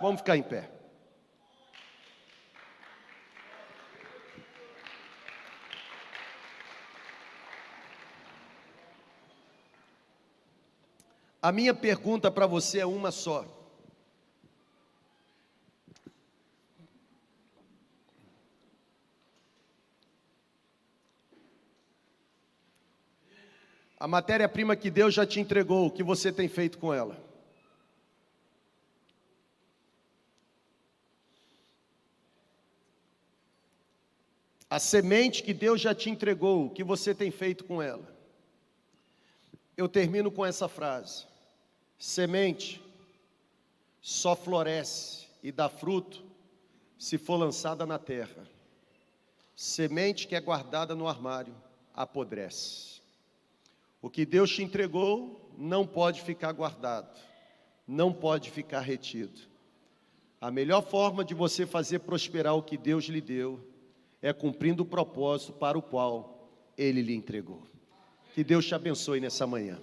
Vamos ficar em pé. A minha pergunta para você é uma só. A matéria-prima que Deus já te entregou, o que você tem feito com ela? A semente que Deus já te entregou, o que você tem feito com ela? Eu termino com essa frase: semente só floresce e dá fruto se for lançada na terra. Semente que é guardada no armário apodrece. O que Deus te entregou não pode ficar guardado, não pode ficar retido. A melhor forma de você fazer prosperar o que Deus lhe deu é cumprindo o propósito para o qual Ele lhe entregou. Que Deus te abençoe nessa manhã.